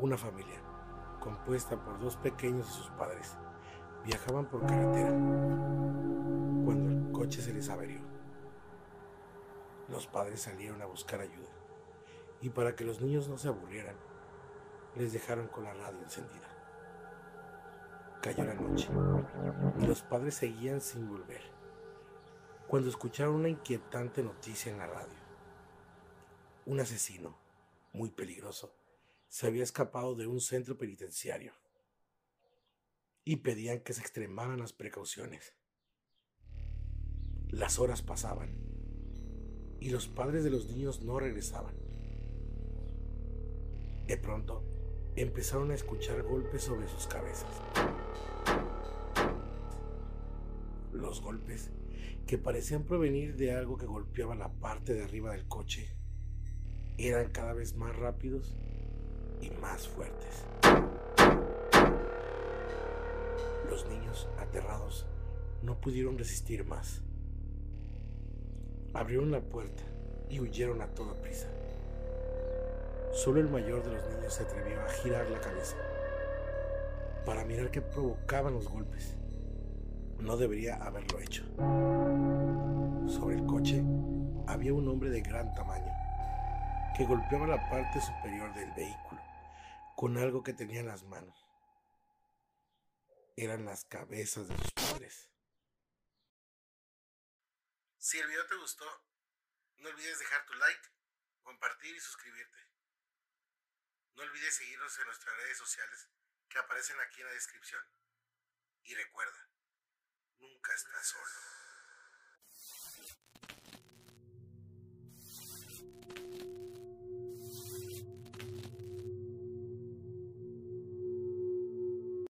Una familia, compuesta por dos pequeños y sus padres, viajaban por carretera cuando el coche se les averió. Los padres salieron a buscar ayuda y para que los niños no se aburrieran, les dejaron con la radio encendida. Cayó la noche y los padres seguían sin volver cuando escucharon una inquietante noticia en la radio. Un asesino, muy peligroso, se había escapado de un centro penitenciario y pedían que se extremaran las precauciones. Las horas pasaban y los padres de los niños no regresaban. De pronto empezaron a escuchar golpes sobre sus cabezas. Los golpes, que parecían provenir de algo que golpeaba la parte de arriba del coche, eran cada vez más rápidos más fuertes. Los niños, aterrados, no pudieron resistir más. Abrieron la puerta y huyeron a toda prisa. Solo el mayor de los niños se atrevió a girar la cabeza para mirar qué provocaban los golpes. No debería haberlo hecho. Sobre el coche había un hombre de gran tamaño que golpeaba la parte superior del vehículo con algo que tenía en las manos. Eran las cabezas de sus padres. Si el video te gustó, no olvides dejar tu like, compartir y suscribirte. No olvides seguirnos en nuestras redes sociales que aparecen aquí en la descripción. Y recuerda, nunca estás solo.